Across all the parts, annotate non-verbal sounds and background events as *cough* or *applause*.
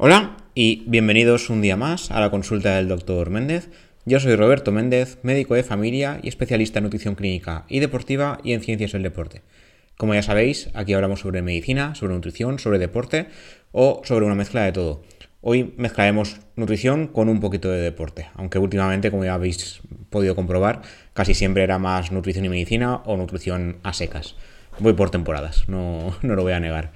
Hola y bienvenidos un día más a la consulta del doctor Méndez. Yo soy Roberto Méndez, médico de familia y especialista en nutrición clínica y deportiva y en ciencias del deporte. Como ya sabéis, aquí hablamos sobre medicina, sobre nutrición, sobre deporte o sobre una mezcla de todo. Hoy mezclaremos nutrición con un poquito de deporte, aunque últimamente, como ya habéis podido comprobar, casi siempre era más nutrición y medicina o nutrición a secas. Voy por temporadas, no, *laughs* no lo voy a negar.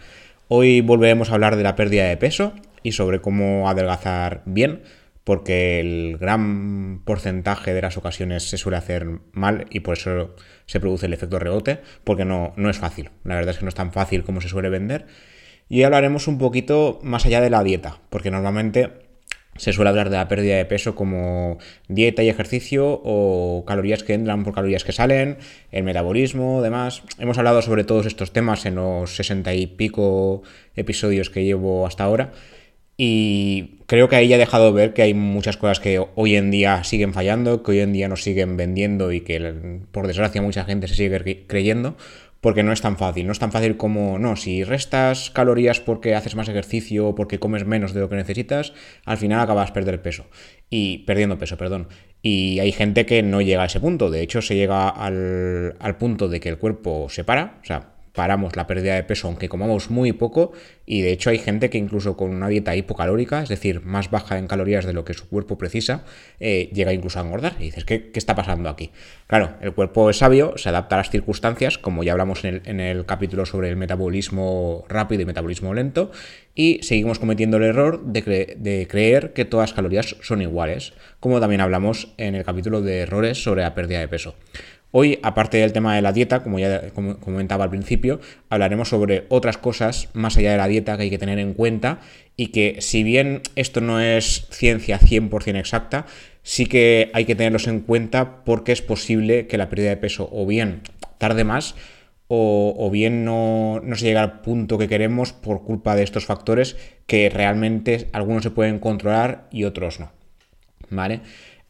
Hoy volveremos a hablar de la pérdida de peso y sobre cómo adelgazar bien, porque el gran porcentaje de las ocasiones se suele hacer mal y por eso se produce el efecto rebote, porque no, no es fácil. La verdad es que no es tan fácil como se suele vender. Y hablaremos un poquito más allá de la dieta, porque normalmente se suele hablar de la pérdida de peso como dieta y ejercicio o calorías que entran por calorías que salen, el metabolismo, demás. Hemos hablado sobre todos estos temas en los sesenta y pico episodios que llevo hasta ahora y creo que ahí he dejado ver que hay muchas cosas que hoy en día siguen fallando, que hoy en día nos siguen vendiendo y que por desgracia mucha gente se sigue creyendo, porque no es tan fácil. No es tan fácil como, no, si restas calorías porque haces más ejercicio o porque comes menos de lo que necesitas, al final acabas perder peso. Y perdiendo peso, perdón. Y hay gente que no llega a ese punto. De hecho, se llega al, al punto de que el cuerpo se para, o sea, paramos la pérdida de peso aunque comamos muy poco y de hecho hay gente que incluso con una dieta hipocalórica, es decir, más baja en calorías de lo que su cuerpo precisa, eh, llega incluso a engordar. Y dices, ¿qué, está pasando aquí? Claro, el cuerpo es sabio, se adapta a las circunstancias, como ya hablamos en el, en el capítulo sobre el metabolismo rápido y metabolismo lento, y seguimos cometiendo el error de, de, creer que todas las calorías son iguales, como también hablamos en el capítulo de errores sobre la pérdida de peso. Hoy, aparte del tema de la dieta, como ya comentaba al principio, hablaremos sobre otras cosas más allá de la dieta que hay que tener en cuenta y que si bien esto no es ciencia 100% exacta, sí que hay que tenerlos en cuenta porque es posible que la pérdida de peso o bien tarde más o, bien no, no, se llega al punto que queremos por culpa de estos factores que realmente algunos se pueden controlar y otros no. ¿Vale?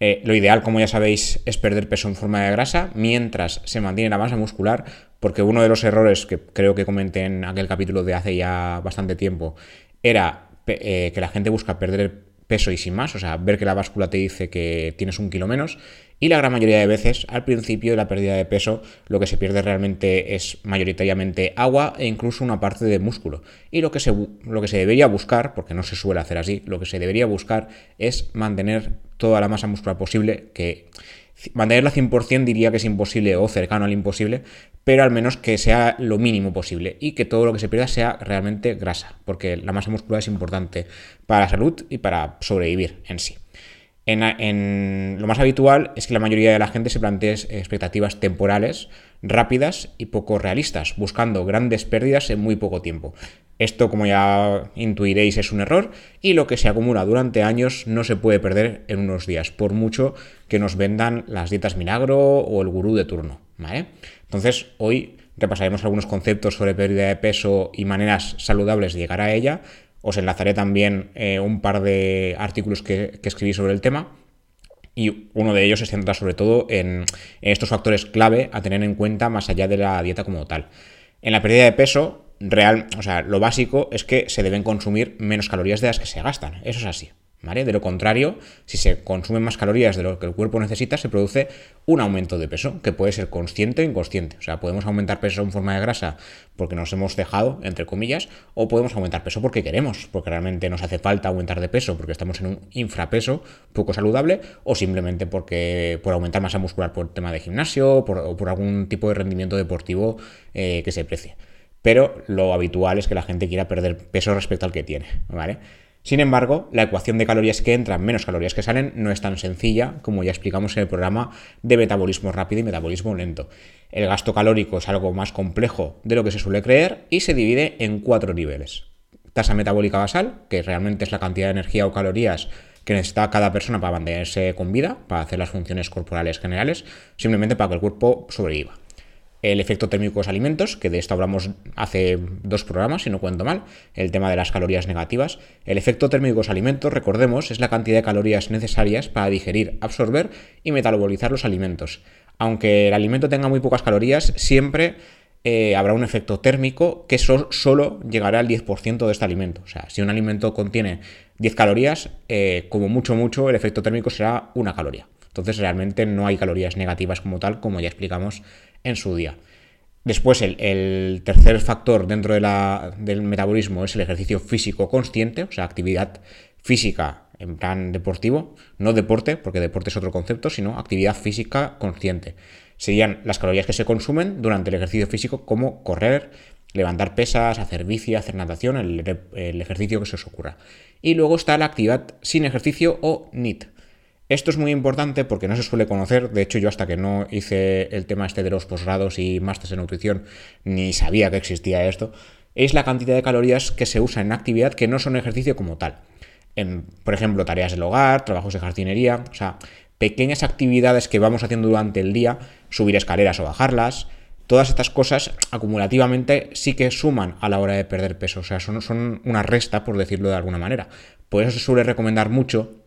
Eh, lo ideal, como ya sabéis, es perder peso en forma de grasa mientras se mantiene la masa muscular, porque uno de los errores que creo que comenté en aquel capítulo de hace ya bastante tiempo era eh, que la gente busca perder peso y sin más, o sea, ver que la báscula te dice que tienes un kilo menos y la gran mayoría de veces al principio de la pérdida de peso lo que se pierde realmente es mayoritariamente agua e incluso una parte de músculo. Y lo que se, lo que se debería buscar, porque no se suele hacer así, lo que se debería buscar es mantener toda la masa muscular posible, que mantenerla 100% diría que es imposible o cercano al imposible, pero al menos que sea lo mínimo posible y que todo lo que se pierda sea realmente grasa, porque la masa muscular es importante para la salud y para sobrevivir en sí. En, lo más habitual es que la mayoría de la gente se plantee expectativas temporales, rápidas y poco realistas, buscando grandes pérdidas en muy poco tiempo. Esto, como ya intuiréis, es un error y lo que se acumula durante años no se puede perder en unos días, por mucho que nos vendan las dietas milagro o el gurú de turno. Entonces, hoy repasaremos algunos conceptos sobre pérdida de peso y maneras saludables de llegar a ella. Os enlazaré también eh, un par de artículos que, escribí sobre el tema. Y uno de ellos se centra sobre todo en, estos factores clave a tener en cuenta más allá de la dieta como tal. En la pérdida de peso, real, o sea, lo básico es que se deben consumir menos calorías de las que se gastan. Eso es así. De lo contrario, si se consumen más calorías de lo que el cuerpo necesita, se produce un aumento de peso, que puede ser consciente o inconsciente. O sea, podemos aumentar peso en forma de grasa porque nos hemos dejado, entre comillas, o podemos aumentar peso porque queremos, porque realmente nos hace falta aumentar de peso, porque estamos en un infrapeso poco saludable, o simplemente porque por aumentar masa muscular por tema de gimnasio o por algún tipo de rendimiento deportivo eh, que se precie. Pero lo habitual es que la gente quiera perder peso respecto al que tiene, ¿vale? Sin embargo, la ecuación de calorías que entran menos calorías que salen no es tan sencilla como ya explicamos en el programa de metabolismo rápido y metabolismo lento. El gasto calórico es algo más complejo de lo que se suele creer y se divide en cuatro niveles. Tasa metabólica basal, que realmente es la cantidad de energía o calorías que necesita cada persona para mantenerse con vida, para hacer las funciones corporales generales, simplemente para que el cuerpo sobreviva el efecto térmico de los alimentos, que de esto hablamos hace dos programas, si no cuento mal, el tema de las calorías negativas. El efecto térmico de los alimentos, recordemos, es la cantidad de calorías necesarias para digerir, absorber y metabolizar los alimentos. Aunque el alimento tenga muy pocas calorías, siempre eh, habrá un efecto térmico que solo llegará al 10% de este alimento. O sea, si un alimento contiene 10 calorías, eh, como mucho, mucho, el efecto térmico será una caloría. Entonces realmente no hay calorías negativas como tal, como ya explicamos en su día. Después, el, tercer factor dentro del metabolismo es el ejercicio físico consciente, o sea, actividad física en plan deportivo, no deporte, porque deporte es otro concepto, sino actividad física consciente. Serían las calorías que se consumen durante el ejercicio físico, como correr, levantar pesas, hacer bici, hacer natación, el, el ejercicio que se os ocurra. Y luego está la actividad sin ejercicio o NIT. Esto es muy importante porque no se suele conocer, de hecho yo hasta que no hice el tema este de los posgrados y másteres en nutrición ni sabía que existía esto, es la cantidad de calorías que se usa en actividad que no son ejercicio como tal. En, por ejemplo, tareas del hogar, trabajos de jardinería, o sea, pequeñas actividades que vamos haciendo durante el día, subir escaleras o bajarlas, todas estas cosas acumulativamente sí que suman a la hora de perder peso, o sea, son, son una resta, por decirlo de alguna manera. Por eso se suele recomendar mucho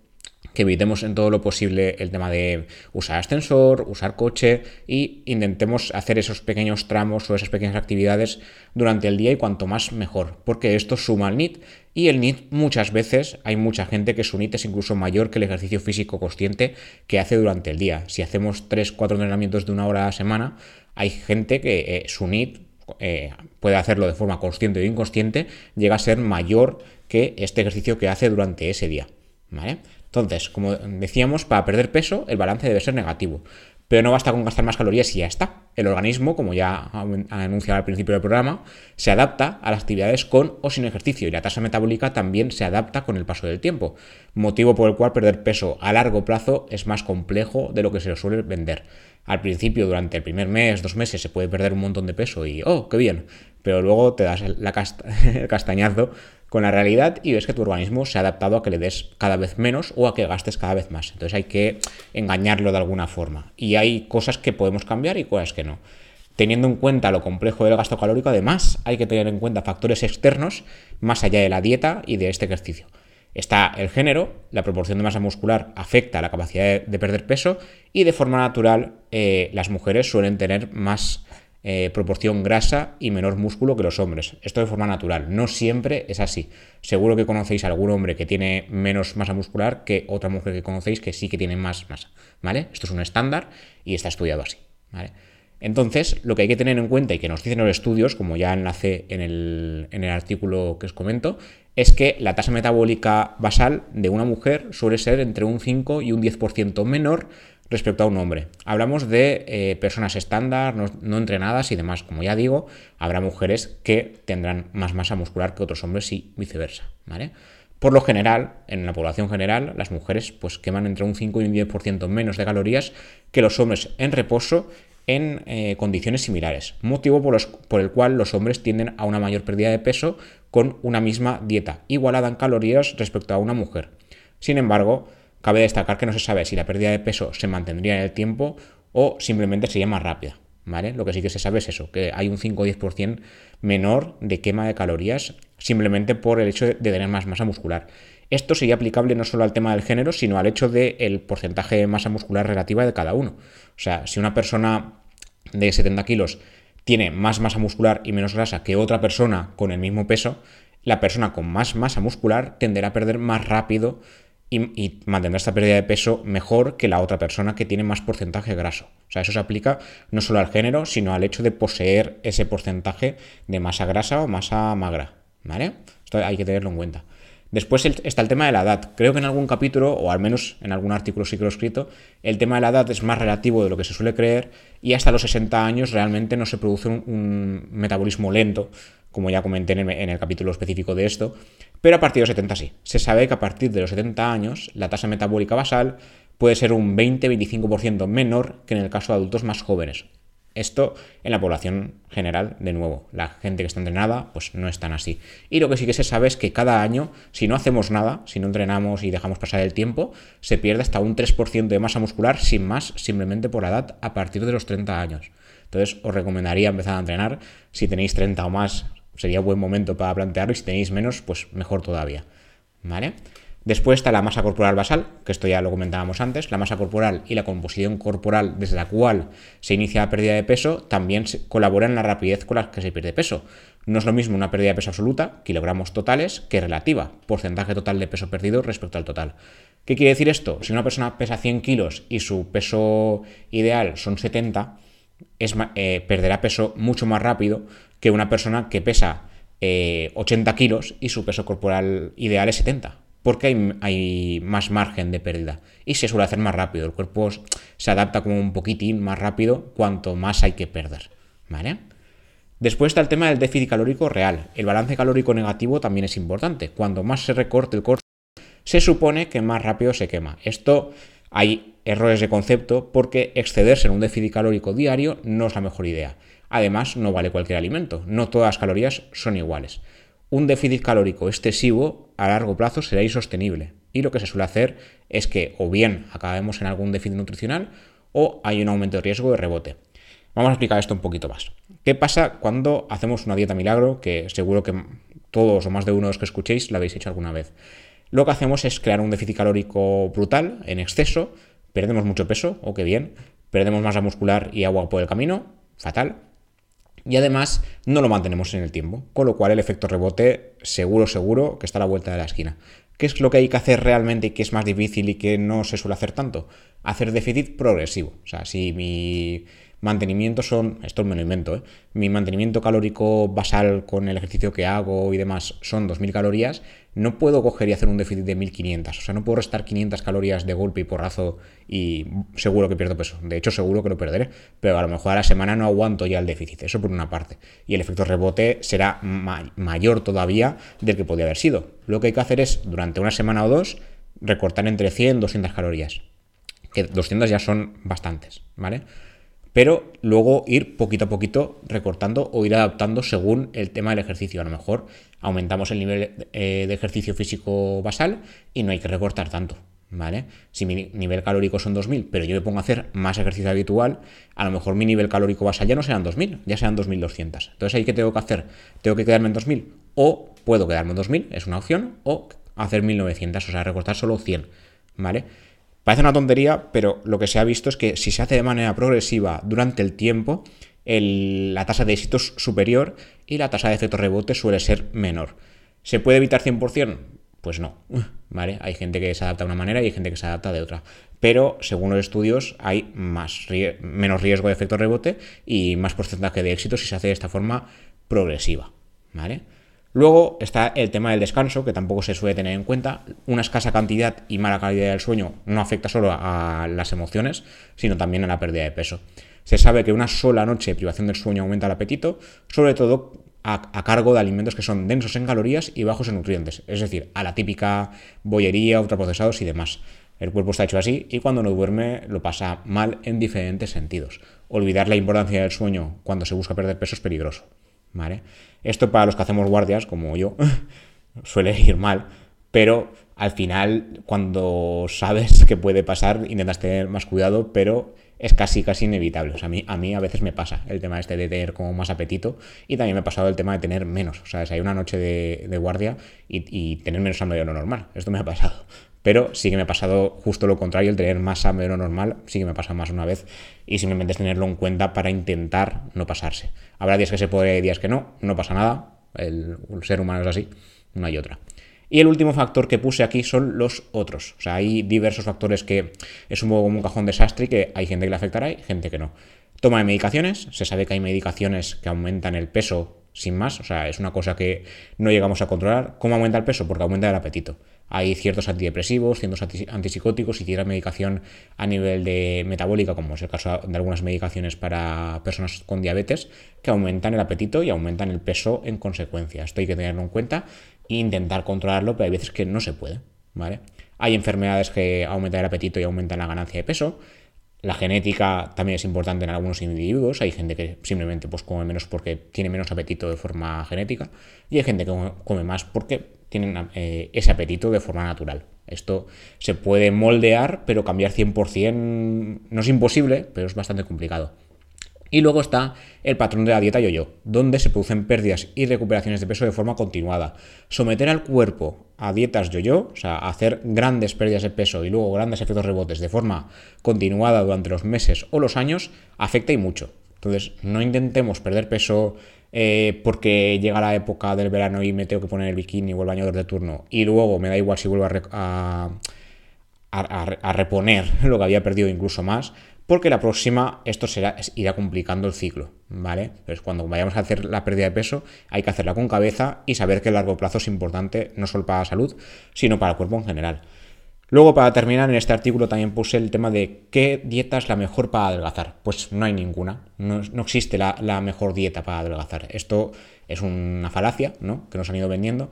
que evitemos en todo lo posible el tema de usar ascensor, usar coche y intentemos hacer esos pequeños tramos o esas pequeñas actividades durante el día y cuanto más mejor, porque esto suma al NIT y el NIT muchas veces hay mucha gente que su NIT es incluso mayor que el ejercicio físico consciente que hace durante el día. Si hacemos 3-4 entrenamientos de una hora a la semana, hay gente que eh, su NIT eh, puede hacerlo de forma consciente o inconsciente, llega a ser mayor que este ejercicio que hace durante ese día. ¿Vale? Entonces, como decíamos, para perder peso el balance debe ser negativo. Pero no basta con gastar más calorías y ya está. El organismo, como ya ha anunciado al principio del programa, se adapta a las actividades con o sin ejercicio y la tasa metabólica también se adapta con el paso del tiempo, motivo por el cual perder peso a largo plazo es más complejo de lo que se suele vender. Al principio, durante el primer mes, dos meses, se puede perder un montón de peso y ¡oh, qué bien! Pero luego te das el *laughs* castañazo con la realidad y ves que tu organismo se ha adaptado a que le des cada vez menos o a que gastes cada vez más. Entonces hay que engañarlo de alguna forma. Y hay cosas que podemos cambiar y cosas que no. Teniendo en cuenta lo complejo del gasto calórico, además hay que tener en cuenta factores externos más allá de la dieta y de este ejercicio. Está el género, la proporción de masa muscular afecta a la capacidad de, perder peso y de forma natural eh, las mujeres suelen tener más eh, proporción grasa y menor músculo que los hombres. Esto de forma natural. No siempre es así. Seguro que conocéis a algún hombre que tiene menos masa muscular que otra mujer que conocéis que sí que tiene más masa. ¿Vale? Esto es un estándar y está estudiado así. Entonces, lo que hay que tener en cuenta y que nos dicen los estudios, como ya enlace en el, en el artículo que os comento, es que la tasa metabólica basal de una mujer suele ser entre un 5 y un 10% menor respecto a un hombre. Hablamos de eh, personas estándar, no, entrenadas y demás. Como ya digo, habrá mujeres que tendrán más masa muscular que otros hombres y viceversa. Por lo general, en la población general, las mujeres pues, queman entre un 5 y un 10% menos de calorías que los hombres en reposo en eh, condiciones similares, motivo por, por el cual los hombres tienden a una mayor pérdida de peso con una misma dieta, igualada en calorías respecto a una mujer. Sin embargo, Cabe destacar que no se sabe si la pérdida de peso se mantendría en el tiempo o simplemente sería más rápida. ¿Vale? Lo que sí que se sabe es eso, que hay un 5 o 10% menor de quema de calorías simplemente por el hecho de tener más masa muscular. Esto sería aplicable no solo al tema del género, sino al hecho del porcentaje de masa muscular relativa de cada uno. O sea, si una persona de 70 kilos tiene más masa muscular y menos grasa que otra persona con el mismo peso, la persona con más masa muscular tenderá a perder más rápido y, mantendrá esta pérdida de peso mejor que la otra persona que tiene más porcentaje graso. O sea, eso se aplica no solo al género, sino al hecho de poseer ese porcentaje de masa grasa o masa magra. ¿Vale? Esto hay que tenerlo en cuenta. Después está el tema de la edad. Creo que en algún capítulo, o al menos en algún artículo sí que lo he escrito, el tema de la edad es más relativo de lo que se suele creer y hasta los 60 años realmente no se produce un metabolismo lento como ya comenté en el, capítulo específico de esto, pero a partir de los 70 sí. Se sabe que a partir de los 70 años la tasa metabólica basal puede ser un 20-25% menor que en el caso de adultos más jóvenes. Esto en la población general, de nuevo, la gente que está entrenada, pues no es tan así. Y lo que sí que se sabe es que cada año, si no hacemos nada, si no entrenamos y dejamos pasar el tiempo, se pierde hasta un 3% de masa muscular sin más, simplemente por la edad, a partir de los 30 años. Entonces, os recomendaría empezar a entrenar si tenéis 30 o más sería buen momento para plantearlo y si tenéis menos, pues mejor todavía. ¿Vale? Después está la masa corporal basal, que esto ya lo comentábamos antes. La masa corporal y la composición corporal desde la cual se inicia la pérdida de peso también colaboran en la rapidez con la que se pierde peso. No es lo mismo una pérdida de peso absoluta, kilogramos totales, que relativa, porcentaje total de peso perdido respecto al total. ¿Qué quiere decir esto? Si una persona pesa 100 kilos y su peso ideal son 70, es, eh, perderá peso mucho más rápido que una persona que pesa 80 eh, kilos y su peso corporal ideal es 70 porque hay, más margen de pérdida y se suele hacer más rápido. El cuerpo se adapta como un poquitín más rápido cuanto más hay que perder. ¿Vale? Después está el tema del déficit calórico real. El balance calórico negativo también es importante. Cuando más se recorte el corte, se supone que más rápido se quema. Esto hay errores de concepto porque excederse en un déficit calórico diario no es la mejor idea. Además, no vale cualquier alimento. No todas las calorías son iguales un déficit calórico excesivo a largo plazo será insostenible. Y lo que se suele hacer es que o bien acabemos en algún déficit nutricional o hay un aumento de riesgo de rebote. Vamos a explicar esto un poquito más. ¿Qué pasa cuando hacemos una dieta milagro? Que seguro que todos o más de uno de los que escuchéis la habéis hecho alguna vez. Lo que hacemos es crear un déficit calórico brutal, en exceso, perdemos mucho peso, o qué bien, perdemos masa muscular y agua por el camino, fatal, y además no lo mantenemos en el tiempo, con lo cual el efecto rebote seguro, seguro que está a la vuelta de la esquina. ¿Qué es lo que hay que hacer realmente y que es más difícil y que no se suele hacer tanto? Hacer déficit progresivo. O sea, si mi mantenimiento son, esto me lo invento, ¿eh? mi mantenimiento calórico basal con el ejercicio que hago y demás son 2.000 calorías, no puedo coger y hacer un déficit de 1.500. O sea, no puedo restar 500 calorías de golpe y porrazo y seguro que pierdo peso. De hecho, seguro que lo perderé, pero a lo mejor a la semana no aguanto ya el déficit. Eso por una parte. Y el efecto rebote será mayor todavía del que podría haber sido. Lo que hay que hacer es, durante una semana o dos, recortar entre 100 y 200 calorías. Que 200 ya son bastantes, ¿vale? Pero luego ir poquito a poquito recortando o ir adaptando según el tema del ejercicio. A lo mejor aumentamos el nivel eh, de ejercicio físico basal y no hay que recortar tanto. ¿Vale? Si mi nivel calórico son 2000, pero yo me pongo a hacer más ejercicio habitual, a lo mejor mi nivel calórico basal ya no serán 2000, ya serán 2200. Entonces, ¿ahí qué tengo que hacer? ¿Tengo que quedarme en 2000? O puedo quedarme en 2000, es una opción, o hacer 1900, o sea, recortar solo 100, ¿vale? Parece una tontería, pero lo que se ha visto es que si se hace de manera progresiva durante el tiempo, la tasa de éxito es superior y la tasa de efecto rebote suele ser menor. ¿Se puede evitar 100%? Pues no, *laughs* ¿vale? Hay gente que se adapta de una manera y hay gente que se adapta de otra. Pero según los estudios hay menos riesgo de efecto rebote y más porcentaje de éxito si se hace de esta forma progresiva, ¿vale? Luego está el tema del descanso, que tampoco se suele tener en cuenta. Una escasa cantidad y mala calidad del sueño no afecta solo a las emociones, sino también a la pérdida de peso. Se sabe que una sola noche de privación del sueño aumenta el apetito, sobre todo a, cargo de alimentos que son densos en calorías y bajos en nutrientes, es decir, a la típica bollería, ultraprocesados y demás. El cuerpo está hecho así y cuando no duerme lo pasa mal en diferentes sentidos. Olvidar la importancia del sueño cuando se busca perder peso es peligroso. ¿Vale? Esto para los que hacemos guardias, como yo, *laughs* suele ir mal, pero al final, cuando sabes *laughs* que puede pasar, intentas tener más cuidado, pero es casi, casi inevitable. O sea, a mí, a mí a veces me pasa el tema este de tener como más apetito y también me ha pasado el tema de tener menos. O sea, si hay una noche de, guardia y, y, tener menos hambre de lo normal. Esto me ha pasado. Pero sí que me ha pasado justo lo contrario, el tener más hambre normal, sí que me ha pasado más una vez y simplemente es tenerlo en cuenta para intentar no pasarse. Habrá días que se puede, días que no, no pasa nada, el, ser humano es así, no hay otra. Y el último factor que puse aquí son los otros. O sea, hay diversos factores que es un poco como un cajón desastre y que hay gente que le afectará y gente que no. Toma de medicaciones. Se sabe que hay medicaciones que aumentan el peso sin más. O sea, es una cosa que no llegamos a controlar. ¿Cómo aumenta el peso? Porque aumenta el apetito. Hay ciertos antidepresivos, ciertos antipsicóticos y cierta medicación a nivel de metabólica, como es el caso de algunas medicaciones para personas con diabetes, que aumentan el apetito y aumentan el peso en consecuencia. Esto hay que tenerlo en cuenta e intentar controlarlo, pero hay veces que no se puede. ¿vale? Hay enfermedades que aumentan el apetito y aumentan la ganancia de peso. La genética también es importante en algunos individuos. Hay gente que simplemente pues, come menos porque tiene menos apetito de forma genética. Y hay gente que come más porque tienen eh, ese apetito de forma natural. Esto se puede moldear, pero cambiar 100% no es imposible, pero es bastante complicado. Y luego está el patrón de la dieta yo-yo, donde se producen pérdidas y recuperaciones de peso de forma continuada. Someter al cuerpo a dietas yo-yo, o sea, hacer grandes pérdidas de peso y luego grandes efectos rebotes de forma continuada durante los meses o los años, afecta y mucho. Entonces, no intentemos perder peso eh, porque llega la época del verano y me tengo que poner el bikini o el bañador de turno y luego me da igual si vuelvo a, a reponer *laughs* lo que había perdido incluso más, porque la próxima esto será, irá complicando el ciclo, ¿vale? Entonces cuando vayamos a hacer la pérdida de peso hay que hacerla con cabeza y saber que el largo plazo es importante no solo para la salud, sino para el cuerpo en general. Luego, para terminar, en este artículo también puse el tema de qué dieta es la mejor para adelgazar. Pues no hay ninguna, no, existe la, la, mejor dieta para adelgazar. Esto es una falacia, ¿no? Que nos han ido vendiendo.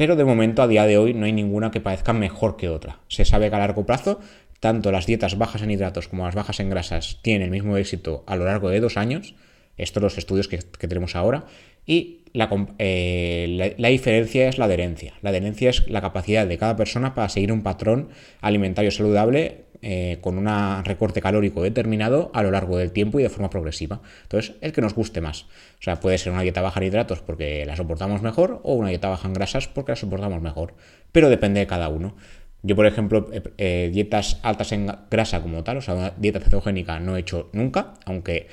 Pero de momento, a día de hoy, no hay ninguna que parezca mejor que otra. Se sabe que a largo plazo tanto las dietas bajas en hidratos como las bajas en grasas tienen el mismo éxito a lo largo de dos años, estos son los estudios que, tenemos ahora, y eh, la, diferencia es la adherencia. La adherencia es la capacidad de cada persona para seguir un patrón alimentario saludable eh, con un recorte calórico determinado a lo largo del tiempo y de forma progresiva. Entonces, el que nos guste más. O sea, puede ser una dieta baja en hidratos porque la soportamos mejor o una dieta baja en grasas porque la soportamos mejor. Pero depende de cada uno. Yo, por ejemplo, eh, dietas altas en grasa como tal, o sea, una dieta cetogénica no he hecho nunca, aunque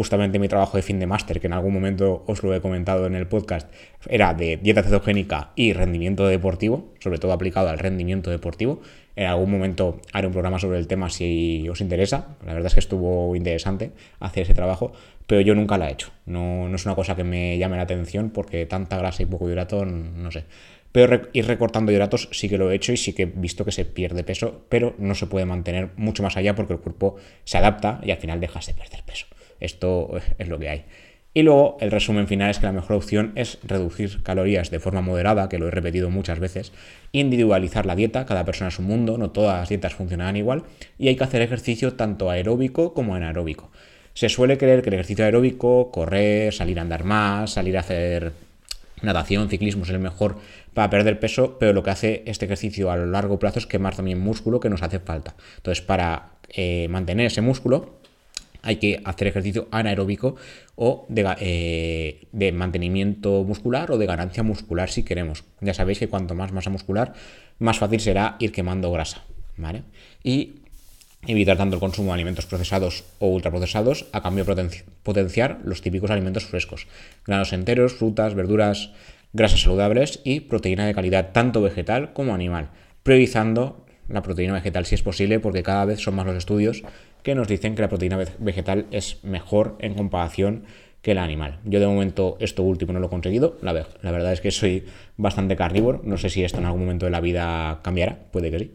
justamente mi trabajo de fin de máster, que en algún momento os lo he comentado en el podcast, era de dieta cetogénica y rendimiento deportivo, sobre todo aplicado al rendimiento deportivo. En algún momento haré un programa sobre el tema si os interesa. La verdad es que estuvo interesante hacer ese trabajo, pero yo nunca la he hecho. No, no es una cosa que me llame la atención porque tanta grasa y poco hidrato, no sé. Pero ir recortando hidratos sí que lo he hecho y sí que he visto que se pierde peso, pero no se puede mantener mucho más allá porque el cuerpo se adapta y al final dejas de perder peso. Esto es lo que hay. Y luego el resumen final es que la mejor opción es reducir calorías de forma moderada, que lo he repetido muchas veces, individualizar la dieta, cada persona es un mundo, no todas las dietas funcionan igual, y hay que hacer ejercicio tanto aeróbico como anaeróbico. Se suele creer que el ejercicio aeróbico, correr, salir a andar más, salir a hacer natación, ciclismo es el mejor para perder peso, pero lo que hace este ejercicio a lo largo plazo es quemar también músculo que nos hace falta. Entonces, para eh, mantener ese músculo, hay que hacer ejercicio anaeróbico o eh, de, mantenimiento muscular o de ganancia muscular si queremos. Ya sabéis que cuanto más masa muscular, más fácil será ir quemando grasa. ¿vale? Y evitar tanto el consumo de alimentos procesados o ultraprocesados, a cambio potenciar los típicos alimentos frescos, granos enteros, frutas, verduras, grasas saludables y proteína de calidad tanto vegetal como animal, priorizando la proteína vegetal si es posible porque cada vez son más los estudios que nos dicen que la proteína vegetal es mejor en comparación que la animal. Yo de momento esto último no lo he conseguido, la, verdad es que soy bastante carnívoro, no sé si esto en algún momento de la vida cambiará, puede que sí,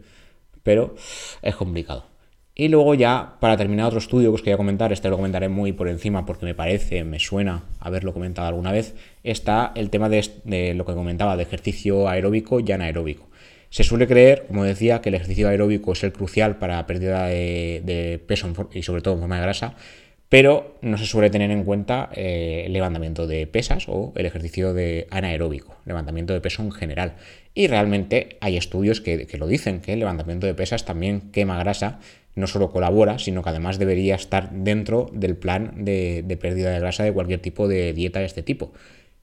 pero es complicado. Y luego ya, para terminar otro estudio que os quería comentar, este lo comentaré muy por encima porque me parece, me suena haberlo comentado alguna vez, está el tema de, lo que comentaba de ejercicio aeróbico y anaeróbico. Se suele creer, como decía, que el ejercicio aeróbico es el crucial para la pérdida de, peso y sobre todo en forma de grasa, pero no se suele tener en cuenta eh, el levantamiento de pesas o el ejercicio de anaeróbico, levantamiento de peso en general. Y realmente hay estudios que, lo dicen, que el levantamiento de pesas también quema grasa no solo colabora, sino que además debería estar dentro del plan de, pérdida de grasa de cualquier tipo de dieta de este tipo.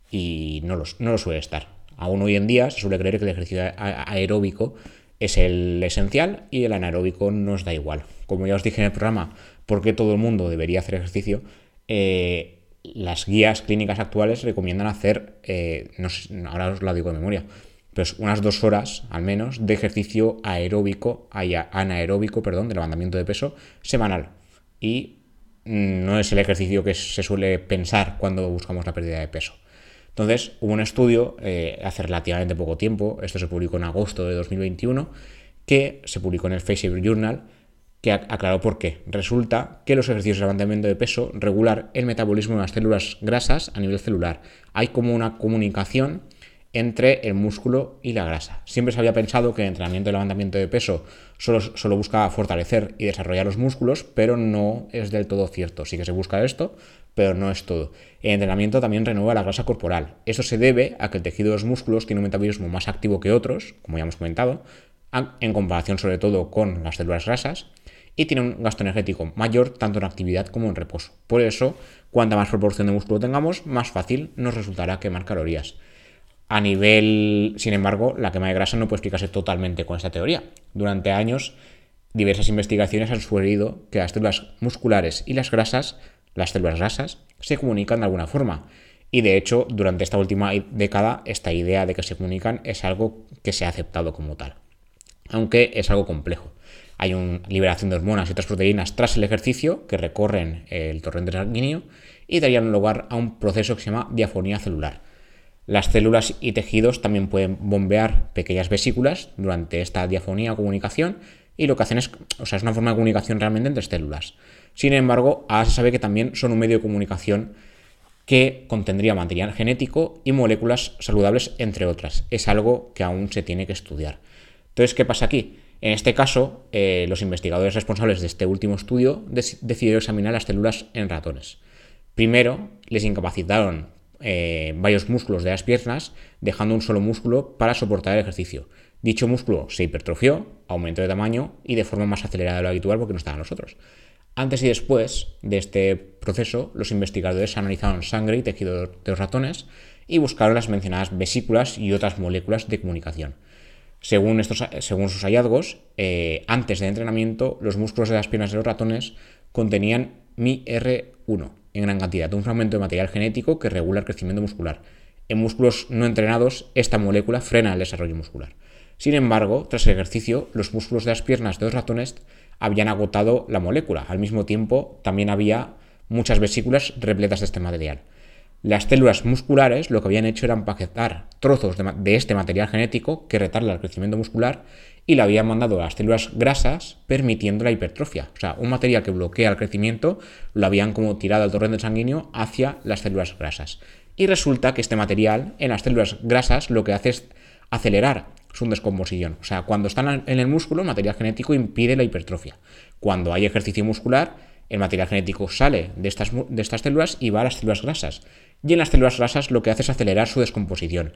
Y no lo, no lo suele estar. Aún hoy en día se suele creer que el ejercicio aeróbico es el esencial y el anaeróbico nos da igual. Como ya os dije en el programa, porque todo el mundo debería hacer ejercicio, eh, las guías clínicas actuales recomiendan hacer, eh, ahora os lo digo de memoria, pues unas dos horas al menos de ejercicio aeróbico, anaeróbico, perdón, de levantamiento de peso semanal. Y mm, no es el ejercicio que se suele pensar cuando buscamos la pérdida de peso. Entonces, hubo un estudio eh, hace relativamente poco tiempo, esto se publicó en agosto de 2021, que se publicó en el Facebook Journal, que aclaró por qué. Resulta que los ejercicios de levantamiento de peso regular el metabolismo de las células grasas a nivel celular. Hay como una comunicación entre el músculo y la grasa. Siempre se había pensado que el entrenamiento de levantamiento de peso solo, solo, buscaba fortalecer y desarrollar los músculos, pero no es del todo cierto. Sí que se busca esto, pero no es todo. El entrenamiento también renueva la grasa corporal. Eso se debe a que el tejido de los músculos tiene un metabolismo más activo que otros, como ya hemos comentado, en comparación sobre todo con las células grasas, y tiene un gasto energético mayor tanto en actividad como en reposo. Por eso, cuanta más proporción de músculo tengamos, más fácil nos resultará quemar calorías. A nivel, sin embargo, la quema de grasa no puede explicarse totalmente con esta teoría. Durante años, diversas investigaciones han sugerido que las células musculares y las grasas, las células grasas, se comunican de alguna forma. Y de hecho, durante esta última década, esta idea de que se comunican es algo que se ha aceptado como tal. Aunque es algo complejo. Hay una liberación de hormonas y otras proteínas tras el ejercicio que recorren el torrente sanguíneo y darían lugar a un proceso que se llama diafonía celular las células y tejidos también pueden bombear pequeñas vesículas durante esta diafonía o comunicación y lo que hacen es, o sea, es una forma de comunicación realmente entre células. Sin embargo, ahora se sabe que también son un medio de comunicación que contendría material genético y moléculas saludables, entre otras. Es algo que aún se tiene que estudiar. Entonces, ¿qué pasa aquí? En este caso, eh, los investigadores responsables de este último estudio decidieron examinar las células en ratones. Primero, les incapacitaron eh, varios músculos de las piernas, dejando un solo músculo para soportar el ejercicio. Dicho músculo se hipertrofió, aumentó de tamaño y de forma más acelerada de lo habitual porque no estaba nosotros. Antes y después de este proceso, los investigadores analizaron sangre y tejido de los ratones y buscaron las mencionadas vesículas y otras moléculas de comunicación. Según, estos, según sus hallazgos, eh, antes del entrenamiento, los músculos de las piernas de los ratones contenían MIR1, en gran cantidad, un fragmento de material genético que regula el crecimiento muscular. En músculos no entrenados, esta molécula frena el desarrollo muscular. Sin embargo, tras el ejercicio, los músculos de las piernas de los ratones habían agotado la molécula. Al mismo tiempo, también había muchas vesículas repletas de este material. Las células musculares lo que habían hecho era empaquetar trozos de, este material genético que retarda el crecimiento muscular y lo habían mandado a las células grasas permitiendo la hipertrofia. O sea, un material que bloquea el crecimiento lo habían como tirado al torrente sanguíneo hacia las células grasas. Y resulta que este material en las células grasas lo que hace es acelerar su descomposición. O sea, cuando están en el músculo, el material genético impide la hipertrofia. Cuando hay ejercicio muscular, el material genético sale de estas, de estas células y va a las células grasas. Y en las células grasas lo que hace es acelerar su descomposición.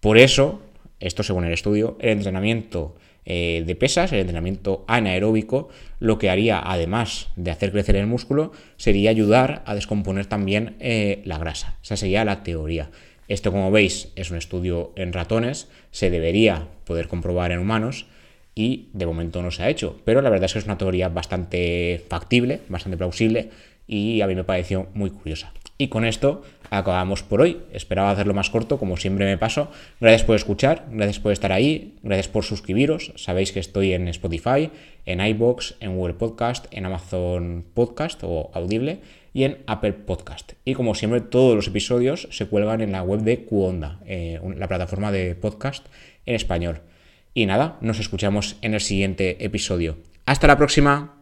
Por eso, esto según el estudio, el entrenamiento eh, de pesas, el entrenamiento anaeróbico, lo que haría, además de hacer crecer el músculo, sería ayudar a descomponer también eh, la grasa. Esa sería la teoría. Esto, como veis, es un estudio en ratones, se debería poder comprobar en humanos y de momento no se ha hecho. Pero la verdad es que es una teoría bastante factible, bastante plausible y a mí me pareció muy curiosa. Y con esto acabamos por hoy. Esperaba hacerlo más corto, como siempre me paso. Gracias por escuchar, gracias por estar ahí, gracias por suscribiros. Sabéis que estoy en Spotify, en iBox, en Google Podcast, en Amazon Podcast o Audible y en Apple Podcast. Y como siempre, todos los episodios se cuelgan en la web de Cuonda, eh, la plataforma de podcast en español. Y nada, nos escuchamos en el siguiente episodio. Hasta la próxima.